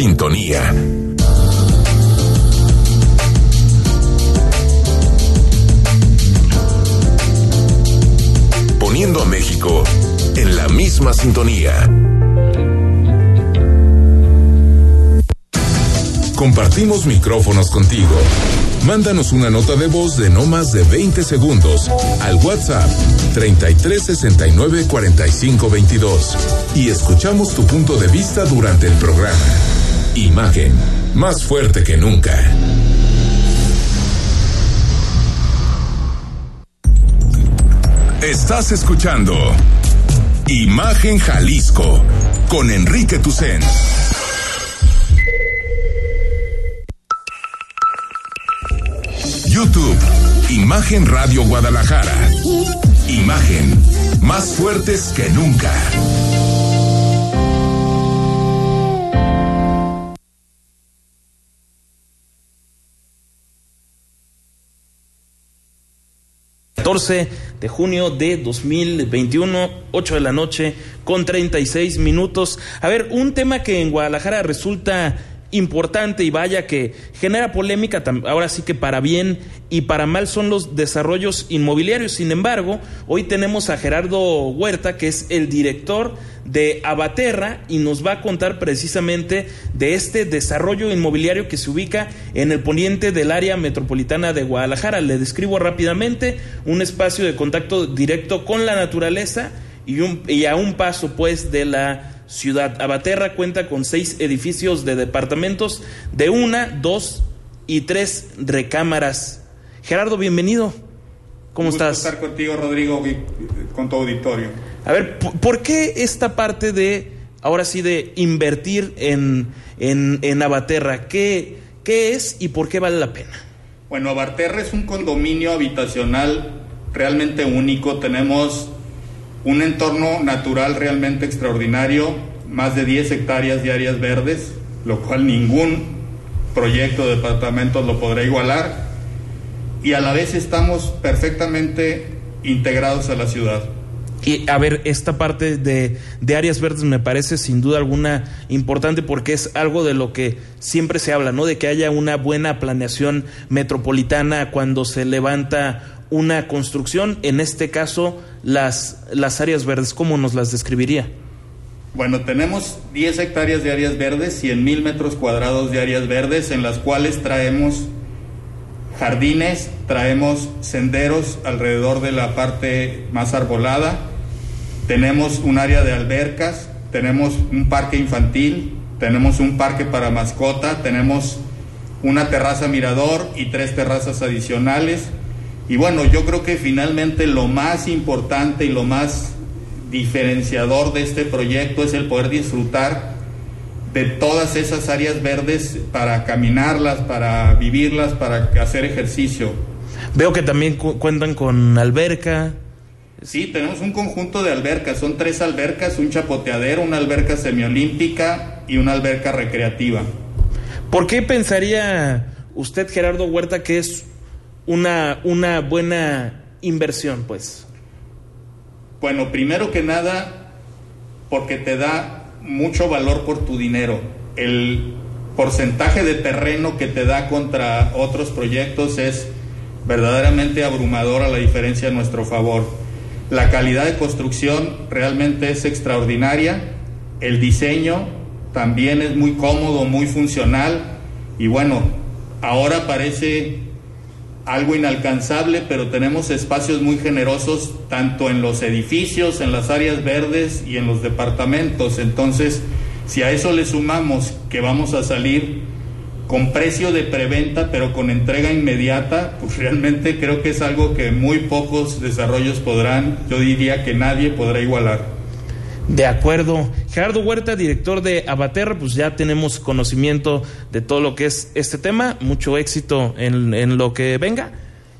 Sintonía. Poniendo a México en la misma sintonía. Compartimos micrófonos contigo. Mándanos una nota de voz de no más de 20 segundos al WhatsApp 33 69 45 22 y escuchamos tu punto de vista durante el programa. Imagen, más fuerte que nunca. Estás escuchando Imagen Jalisco con Enrique Tucen. YouTube, Imagen Radio Guadalajara. Imagen, más fuertes que nunca. De junio de 2021, 8 de la noche con 36 minutos. A ver, un tema que en Guadalajara resulta importante y vaya que genera polémica, ahora sí que para bien y para mal son los desarrollos inmobiliarios. Sin embargo, hoy tenemos a Gerardo Huerta, que es el director de Abaterra y nos va a contar precisamente de este desarrollo inmobiliario que se ubica en el poniente del área metropolitana de Guadalajara. Le describo rápidamente un espacio de contacto directo con la naturaleza y, y a un paso pues de la ciudad. Abaterra cuenta con seis edificios de departamentos de una, dos y tres recámaras. Gerardo, bienvenido. ¿Cómo estás? estar contigo, Rodrigo, con tu auditorio. A ver, ¿por qué esta parte de, ahora sí, de invertir en, en, en Abaterra? ¿Qué, ¿Qué es y por qué vale la pena? Bueno, Abaterra es un condominio habitacional realmente único. Tenemos un entorno natural realmente extraordinario, más de 10 hectáreas de áreas verdes, lo cual ningún proyecto de departamentos lo podrá igualar, y a la vez estamos perfectamente integrados a la ciudad. Y a ver, esta parte de, de, áreas verdes me parece sin duda alguna importante porque es algo de lo que siempre se habla, ¿no? De que haya una buena planeación metropolitana cuando se levanta una construcción, en este caso las, las áreas verdes, ¿cómo nos las describiría? Bueno, tenemos 10 hectáreas de áreas verdes, 100 mil metros cuadrados de áreas verdes, en las cuales traemos jardines, traemos senderos alrededor de la parte más arbolada, tenemos un área de albercas, tenemos un parque infantil, tenemos un parque para mascota, tenemos una terraza mirador y tres terrazas adicionales y bueno, yo creo que finalmente lo más importante y lo más diferenciador de este proyecto es el poder disfrutar de todas esas áreas verdes para caminarlas, para vivirlas, para hacer ejercicio. Veo que también cuentan con alberca. Sí, tenemos un conjunto de albercas, son tres albercas, un chapoteadero, una alberca semiolímpica y una alberca recreativa. ¿Por qué pensaría usted, Gerardo Huerta, que es una, una buena inversión, pues? Bueno, primero que nada, porque te da mucho valor por tu dinero. El porcentaje de terreno que te da contra otros proyectos es verdaderamente abrumadora la diferencia a nuestro favor. La calidad de construcción realmente es extraordinaria, el diseño también es muy cómodo, muy funcional y bueno, ahora parece algo inalcanzable, pero tenemos espacios muy generosos tanto en los edificios, en las áreas verdes y en los departamentos. Entonces, si a eso le sumamos que vamos a salir con precio de preventa, pero con entrega inmediata, pues realmente creo que es algo que muy pocos desarrollos podrán, yo diría que nadie podrá igualar. De acuerdo. Gerardo Huerta, director de Abaterra, pues ya tenemos conocimiento de todo lo que es este tema. Mucho éxito en, en lo que venga.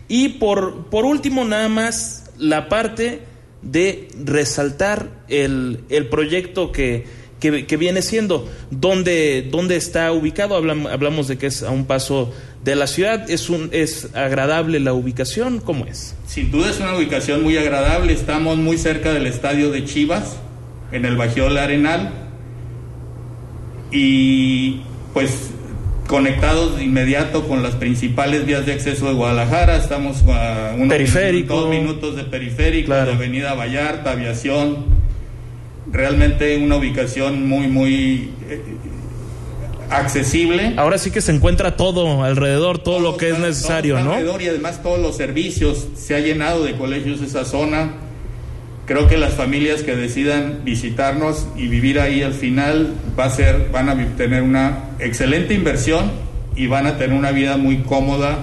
Y por, por último, nada más la parte de resaltar el, el proyecto que, que, viene siendo. ¿Dónde, dónde está ubicado? Hablamos, hablamos, de que es a un paso de la ciudad. ¿Es, un, ¿Es agradable la ubicación? ¿Cómo es? Sin duda es una ubicación muy agradable. Estamos muy cerca del estadio de Chivas, en el Bajío Arenal. Y pues conectados de inmediato con las principales vías de acceso de Guadalajara. Estamos a unos periférico. dos minutos de periférico, de Avenida Vallarta, Aviación realmente una ubicación muy, muy eh, accesible. Ahora sí que se encuentra todo alrededor, todo, lo que es necesario, ¿no? Alrededor y además todos los servicios, se ha llenado de colegios esa zona. Creo que las familias que decidan visitarnos y vivir ahí al final va a ser, van a tener una excelente inversión y van a tener una vida muy cómoda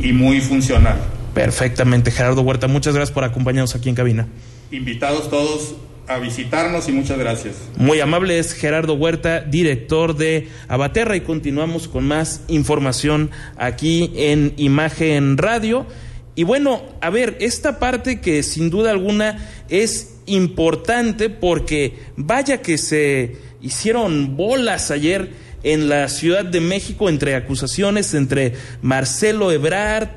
y muy funcional. Perfectamente, Gerardo Huerta, muchas gracias por acompañarnos aquí en cabina. Invitados todos a visitarnos y muchas gracias. Muy amable es Gerardo Huerta, director de Abaterra y continuamos con más información aquí en Imagen Radio. Y bueno, a ver, esta parte que sin duda alguna es importante porque vaya que se hicieron bolas ayer en la Ciudad de México entre acusaciones entre Marcelo Ebrard,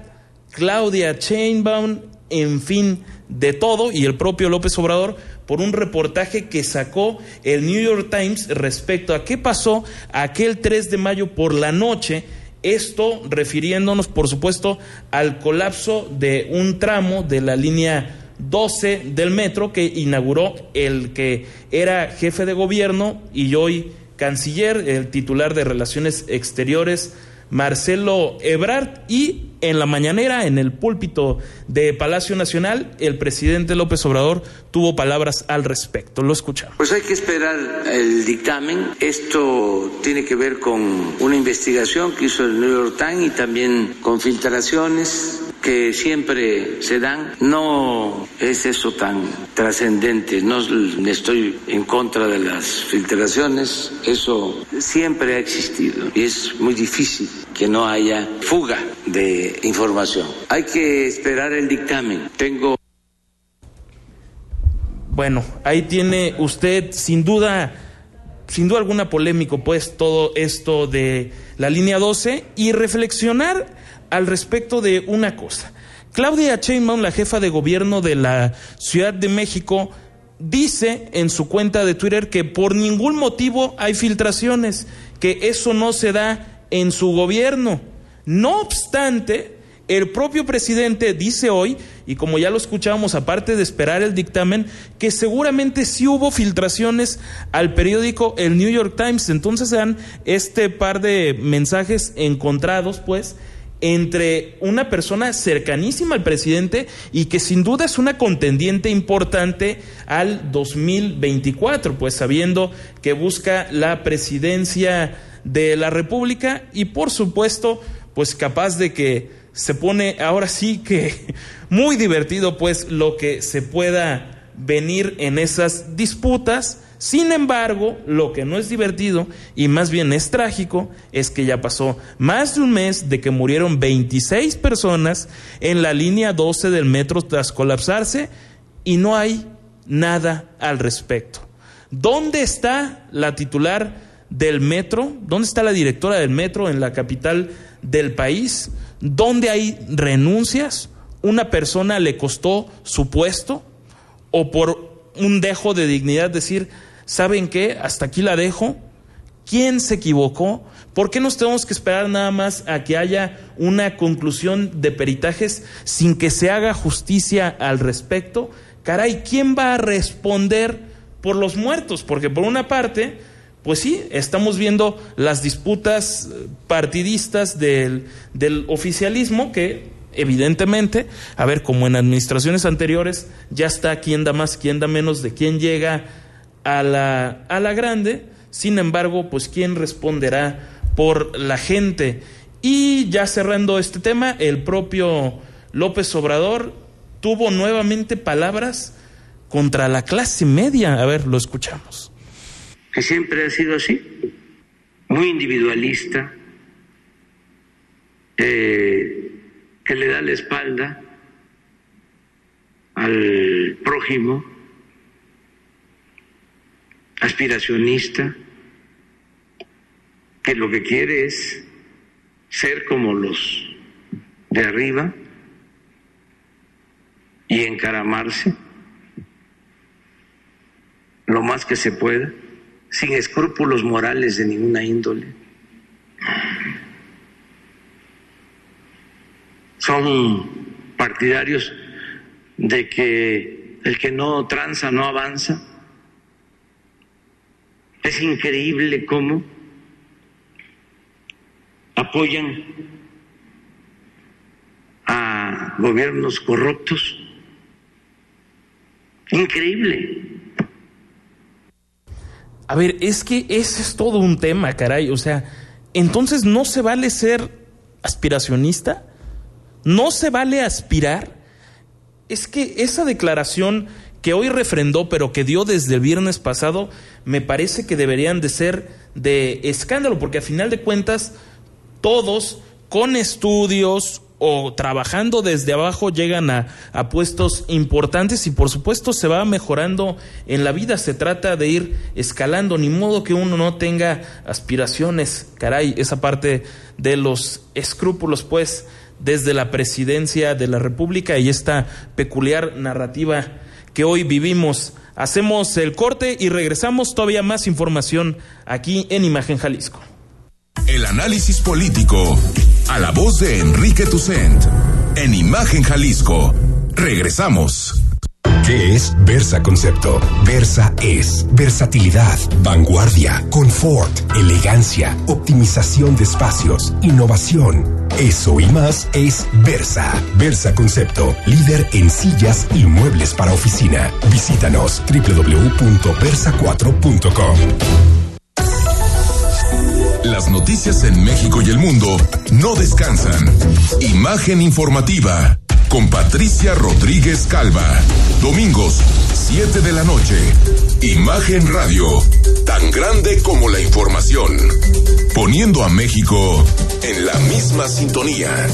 Claudia Chainbaum, en fin, de todo, y el propio López Obrador, por un reportaje que sacó el New York Times respecto a qué pasó aquel 3 de mayo por la noche. Esto refiriéndonos, por supuesto, al colapso de un tramo de la línea 12 del metro que inauguró el que era jefe de gobierno y hoy canciller, el titular de Relaciones Exteriores, Marcelo Ebrard, y en la mañanera, en el púlpito de Palacio Nacional, el presidente López Obrador tuvo palabras al respecto. Lo escuchamos. Pues hay que esperar el dictamen. Esto tiene que ver con una investigación que hizo el New York Times y también con filtraciones que siempre se dan. No es eso tan trascendente. No estoy en contra de las filtraciones. Eso siempre ha existido y es muy difícil que no haya fuga de información. Hay que esperar el dictamen. Tengo bueno, ahí tiene usted sin duda sin duda alguna polémico pues todo esto de la línea 12 y reflexionar al respecto de una cosa. Claudia Sheinbaum, la jefa de gobierno de la Ciudad de México, dice en su cuenta de Twitter que por ningún motivo hay filtraciones, que eso no se da en su gobierno. No obstante, el propio presidente dice hoy, y como ya lo escuchábamos, aparte de esperar el dictamen, que seguramente sí hubo filtraciones al periódico El New York Times. Entonces dan este par de mensajes encontrados, pues, entre una persona cercanísima al presidente y que sin duda es una contendiente importante al 2024, pues sabiendo que busca la presidencia de la República y por supuesto, pues capaz de que se pone ahora sí que muy divertido pues lo que se pueda venir en esas disputas. Sin embargo, lo que no es divertido y más bien es trágico es que ya pasó más de un mes de que murieron 26 personas en la línea 12 del metro tras colapsarse y no hay nada al respecto. ¿Dónde está la titular del metro? ¿Dónde está la directora del metro en la capital del país? donde hay renuncias, una persona le costó su puesto o por un dejo de dignidad decir, ¿saben qué? Hasta aquí la dejo. ¿Quién se equivocó? ¿Por qué nos tenemos que esperar nada más a que haya una conclusión de peritajes sin que se haga justicia al respecto? Caray, ¿quién va a responder por los muertos? Porque por una parte, pues sí, estamos viendo las disputas partidistas del, del oficialismo que evidentemente, a ver, como en administraciones anteriores, ya está quién da más, quién da menos, de quién llega a la, a la grande, sin embargo, pues quién responderá por la gente. Y ya cerrando este tema, el propio López Obrador tuvo nuevamente palabras contra la clase media. A ver, lo escuchamos. Que siempre ha sido así, muy individualista, eh, que le da la espalda al prójimo, aspiracionista, que lo que quiere es ser como los de arriba y encaramarse lo más que se pueda, sin escrúpulos morales de ninguna índole. Son partidarios de que el que no tranza no avanza. Es increíble cómo apoyan a gobiernos corruptos. Increíble. A ver, es que ese es todo un tema, caray. O sea, entonces no se vale ser aspiracionista, no se vale aspirar. Es que esa declaración que hoy refrendó, pero que dio desde el viernes pasado, me parece que deberían de ser de escándalo, porque a final de cuentas todos con estudios o trabajando desde abajo llegan a, a, puestos importantes y por supuesto se va mejorando en la vida, se trata de ir escalando, ni modo que uno no tenga aspiraciones, caray, esa parte de los escrúpulos pues desde la presidencia de la República y esta peculiar narrativa que hoy vivimos. Hacemos el corte y regresamos todavía más información aquí en Imagen Jalisco. El análisis político a la voz de Enrique Tucent en Imagen Jalisco. Regresamos. ¿Qué es Versa Concepto? Versa es versatilidad, vanguardia, confort, elegancia, optimización de espacios, innovación. Eso y más es Versa. Versa Concepto, líder en sillas y muebles para oficina. Visítanos www.versa4.com. Las noticias en México y el mundo no descansan. Imagen informativa con Patricia Rodríguez Calva. Domingos, 7 de la noche. Imagen Radio, tan grande como la información. Poniendo a México en la misma sintonía.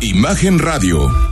Imagen Radio,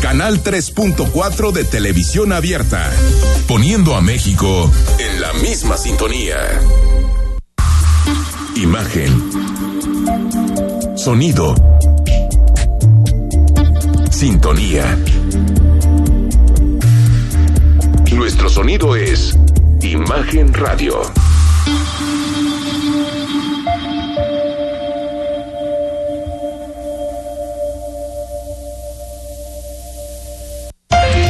Canal 3.4 de televisión abierta. Poniendo a México en la misma sintonía. Imagen. Sonido. Sintonía. Nuestro sonido es Imagen Radio.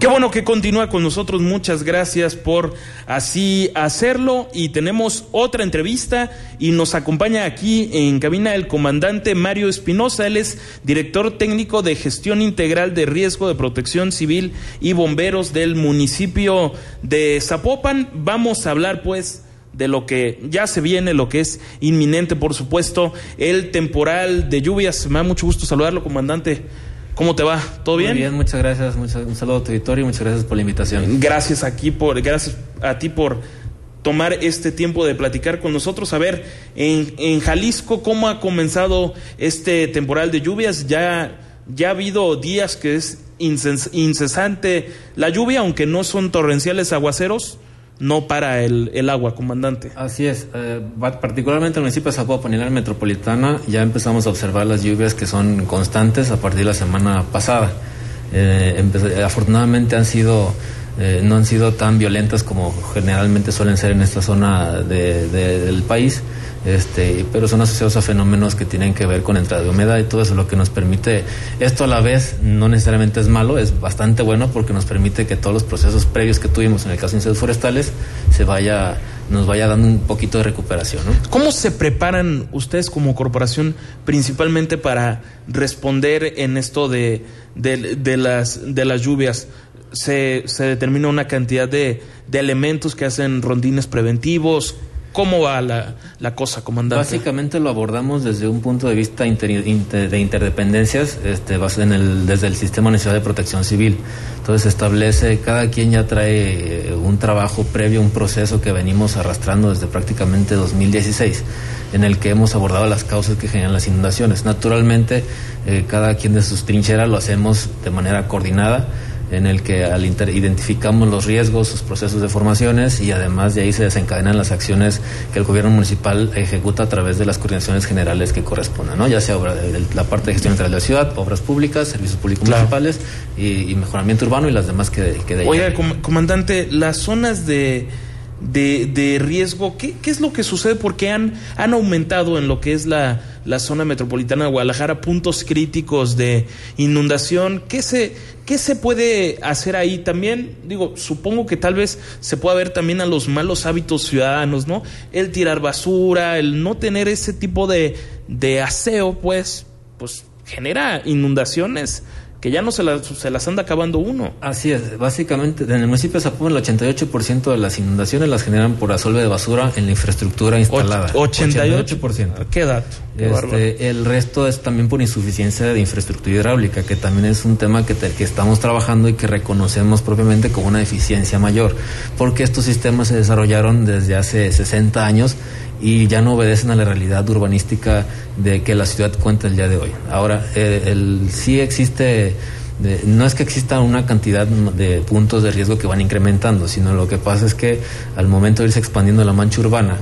Qué bueno que continúa con nosotros. Muchas gracias por así hacerlo. Y tenemos otra entrevista y nos acompaña aquí en cabina el comandante Mario Espinosa. Él es director técnico de gestión integral de riesgo de protección civil y bomberos del municipio de Zapopan. Vamos a hablar pues de lo que ya se viene, lo que es inminente, por supuesto, el temporal de lluvias. Me da mucho gusto saludarlo, comandante. ¿Cómo te va? ¿Todo bien? Muy bien, muchas gracias. un saludo a tu auditorio y muchas gracias por la invitación. Gracias aquí por, gracias a ti por tomar este tiempo de platicar con nosotros. A ver, en, en Jalisco, ¿cómo ha comenzado este temporal de lluvias? Ya, ya ha habido días que es incesante la lluvia, aunque no son torrenciales aguaceros no para el, el agua, comandante. Así es, eh, particularmente en el municipio de Zapopan y la metropolitana ya empezamos a observar las lluvias que son constantes a partir de la semana pasada. Eh, afortunadamente han sido eh, no han sido tan violentas como generalmente suelen ser en esta zona de, del país este, pero son asociados a fenómenos que tienen que ver con entrada de humedad y todo eso, lo que nos permite, esto a la vez no necesariamente es malo, es bastante bueno porque nos permite que todos los procesos previos que tuvimos en el caso de incendios forestales se vaya, nos vaya dando un poquito de recuperación. ¿Cómo se preparan ustedes como corporación principalmente para responder en esto de, de, las, de las lluvias? Se, se, determina una cantidad de, de, elementos que hacen rondines preventivos. ¿Cómo va la, la, cosa, comandante? Básicamente lo abordamos desde un punto de vista de interdependencias, este, en el, desde el Sistema Nacional de Protección Civil. Entonces establece, cada quien ya trae eh, un trabajo previo, un proceso que venimos arrastrando desde prácticamente 2016, en el que hemos abordado las causas que generan las inundaciones. Naturalmente, eh, cada quien de sus trincheras lo hacemos de manera coordinada en el que al identificamos los riesgos, sus procesos de formaciones y además de ahí se desencadenan las acciones que el gobierno municipal ejecuta a través de las coordinaciones generales que correspondan, ¿no? ya sea la parte de gestión integral de la ciudad, obras públicas, servicios públicos municipales y, que urbano y las demás que, que de Oiga, comandante, las zonas de, de, de riesgo, ¿qué, ¿qué, es lo que sucede? Porque han, han aumentado en lo que es la, la zona metropolitana de Guadalajara puntos críticos de inundación. ¿Qué se, ¿Qué se puede hacer ahí? También, digo, supongo que tal vez se pueda ver también a los malos hábitos ciudadanos, ¿no? El tirar basura, el no tener ese tipo de, de aseo, pues, pues genera inundaciones que ya no se las, se las anda acabando uno. Así es, básicamente en el municipio de Zapopan el 88% de las inundaciones las generan por asolve de basura en la infraestructura instalada. 88%. ¿Qué dato? este, el resto es también por insuficiencia de infraestructura hidráulica, que también es un tema que, que estamos trabajando y que reconocemos propiamente como una deficiencia mayor, porque estos sistemas se desarrollaron desde hace 60 años y ya no obedecen a la realidad urbanística de que la ciudad cuenta el día de hoy. Ahora, eh, el, sí existe, no es que exista una cantidad de puntos de riesgo que van incrementando, sino lo que pasa es que al momento de irse expandiendo la mancha urbana,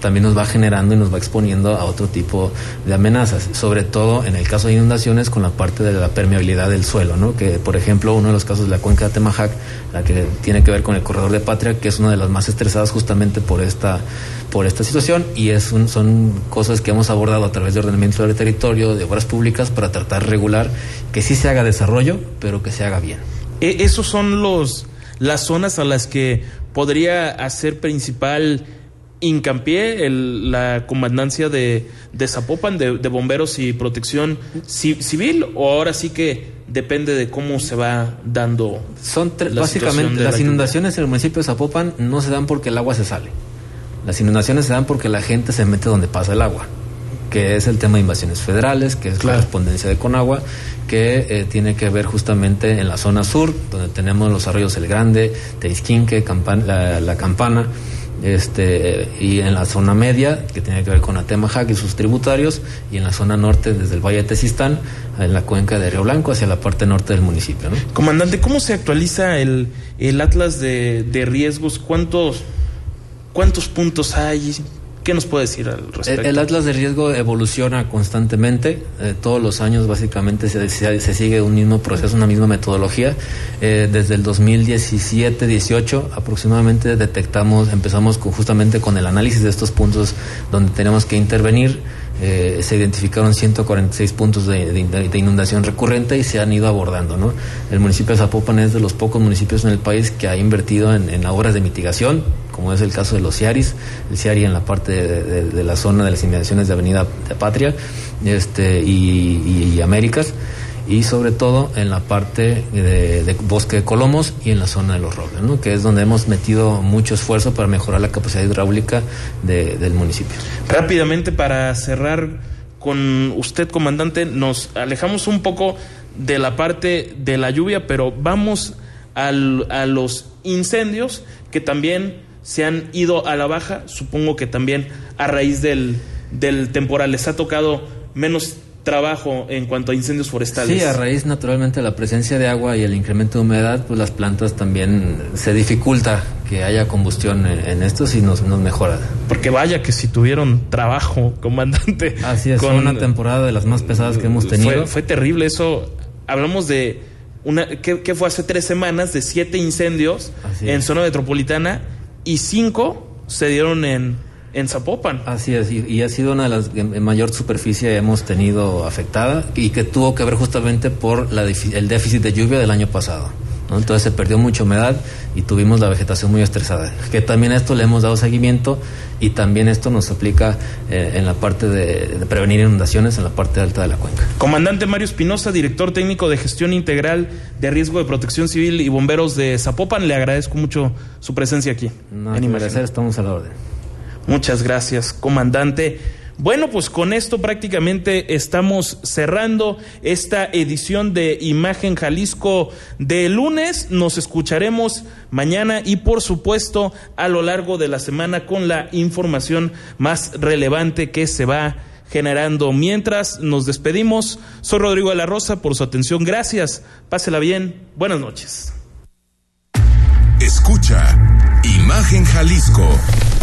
también nos va generando y nos va exponiendo a otro tipo de amenazas, sobre todo en el caso de inundaciones con la parte de la permeabilidad del suelo, ¿no? que por ejemplo uno de los casos de la cuenca de Temajac, la que tiene que ver con el corredor de Patria, que es una de las más estresadas justamente por esta, por esta situación y es son cosas que hemos abordado a través de ordenamiento del territorio, de obras públicas, para tratar de regular que sí se haga desarrollo, pero que se haga bien. E, esos son los las zonas a las que podría hacer principal hincapié el, la comandancia de, de Zapopan, de, bomberos y protección civil, o ahora sí que depende de cómo se va dando. Son básicamente las inundaciones en el municipio de Zapopan no se dan porque el agua se sale. Las inundaciones se dan porque la gente se mete donde pasa el agua, que es el tema de invasiones federales, que es la correspondencia de Conagua, que eh, tiene que ver justamente en la zona sur, donde tenemos los arroyos El Grande, Teisquinque, la, la Campana este, y en la zona media, que tiene que ver con Atemajac y sus tributarios, y en la zona norte, desde el Valle de Tezistán, en la cuenca de Río Blanco, hacia la parte norte del municipio. Comandante, ¿cómo se actualiza el, el Atlas de, de riesgos? ¿Cuántos, ¿Cuántos puntos hay? ¿Qué nos puede decir al respecto? El, Atlas de Riesgo evoluciona constantemente. Eh, todos los años básicamente se, se, sigue un mismo proceso, una misma metodología. Eh, desde el 2017-18 aproximadamente detectamos, empezamos con, justamente con el análisis de estos puntos donde tenemos que intervenir eh, se identificaron 146 puntos de, de, inundación recurrente y se han ido abordando. ¿no? El municipio de Zapopan es de los pocos municipios en el país que ha invertido en, obras de mitigación, como es el caso de los CIARIS, el CIARI en la parte de, la zona de las inmediaciones de Avenida de Patria este, y Américas y sobre todo en la parte de, bosque de Colomos y en la zona de los robles, ¿no? que es donde hemos metido mucho esfuerzo para mejorar la capacidad hidráulica del municipio. Rápidamente para cerrar con usted, comandante, nos alejamos un poco de la parte de la lluvia, pero vamos al, a los incendios que también se han ido a la baja, supongo que también a raíz del, del temporal les ha tocado menos trabajo en cuanto a incendios forestales. Sí, a raíz naturalmente de la presencia de agua y el incremento de humedad, pues las plantas también se dificulta que haya combustión en, estos y nos, nos, mejora. Porque vaya que si tuvieron trabajo, comandante. Así es, con, una temporada de las más pesadas que hemos tenido. Fue, terrible eso. Hablamos de una que, fue hace tres semanas de siete incendios en zona metropolitana y cinco se dieron en en Zapopan. Así es, y, ha sido una de las en mayor superficie hemos tenido afectada y que tuvo que ver justamente por la, el déficit de lluvia del año pasado. Entonces se perdió mucha humedad y tuvimos la vegetación muy estresada. Que también esto le hemos dado seguimiento y también esto nos aplica eh, en la parte de, de, prevenir inundaciones en la parte alta de la cuenca. Comandante Mario Espinosa, director técnico de gestión integral de riesgo de protección civil y bomberos de Zapopan, le agradezco mucho su presencia aquí. No, en agradecer, estamos a la orden. Muchas gracias, comandante. Bueno, pues con esto prácticamente estamos cerrando esta edición de Imagen Jalisco de lunes. Nos escucharemos mañana y por supuesto a lo largo de la semana con la información más relevante que se va generando. Mientras nos despedimos, soy Rodrigo de la Rosa por su atención. Gracias. Pásela bien. Buenas noches. Escucha Imagen Jalisco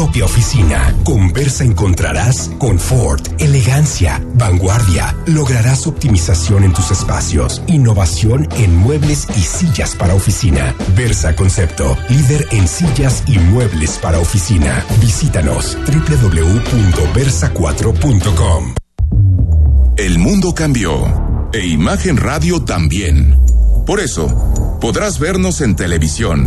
propia oficina. Con Versa encontrarás confort, elegancia, vanguardia. Lograrás optimización en tus espacios, innovación en muebles y sillas para oficina. Versa Concepto, líder en sillas y muebles para oficina. Visítanos www.versa4.com. El mundo cambió e Imagen Radio también. Por eso, podrás vernos en televisión.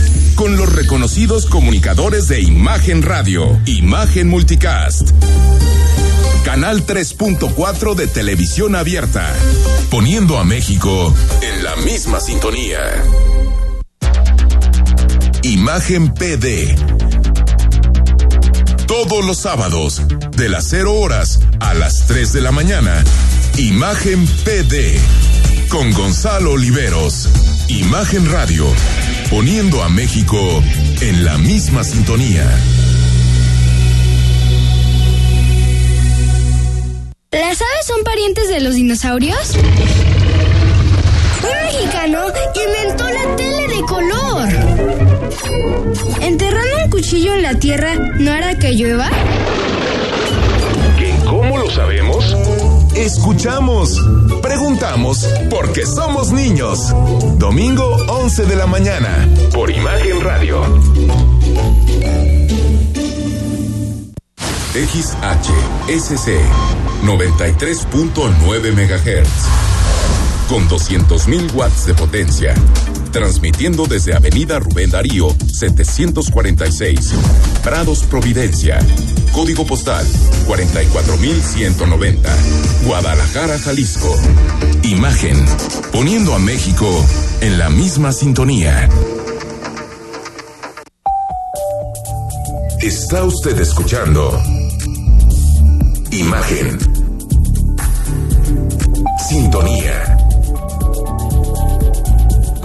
Con los reconocidos comunicadores de Imagen Radio, Imagen Multicast. Canal 3.4 de televisión abierta, poniendo a México en la misma sintonía. Imagen PD. Todos los sábados, de las 0 horas a las 3 de la mañana, Imagen PD. Con Gonzalo Oliveros. Imagen Radio. Poniendo a México en la misma sintonía. ¿Las aves son parientes de los dinosaurios? Un mexicano inventó la tele de color. ¿Enterrando un cuchillo en la tierra no hará que llueva? ¿Qué? ¿Cómo lo sabemos? Escuchamos, preguntamos, porque somos niños. Domingo 11 de la mañana, por Imagen Radio. XHSC 93.9 MHz. con 200.000 watts de potencia. Transmitiendo desde Avenida Rubén Darío, 746, Prados Providencia. Código postal 44190, Guadalajara, Jalisco. Imagen, poniendo a México en la misma sintonía. Está usted escuchando Imagen. Sintonía.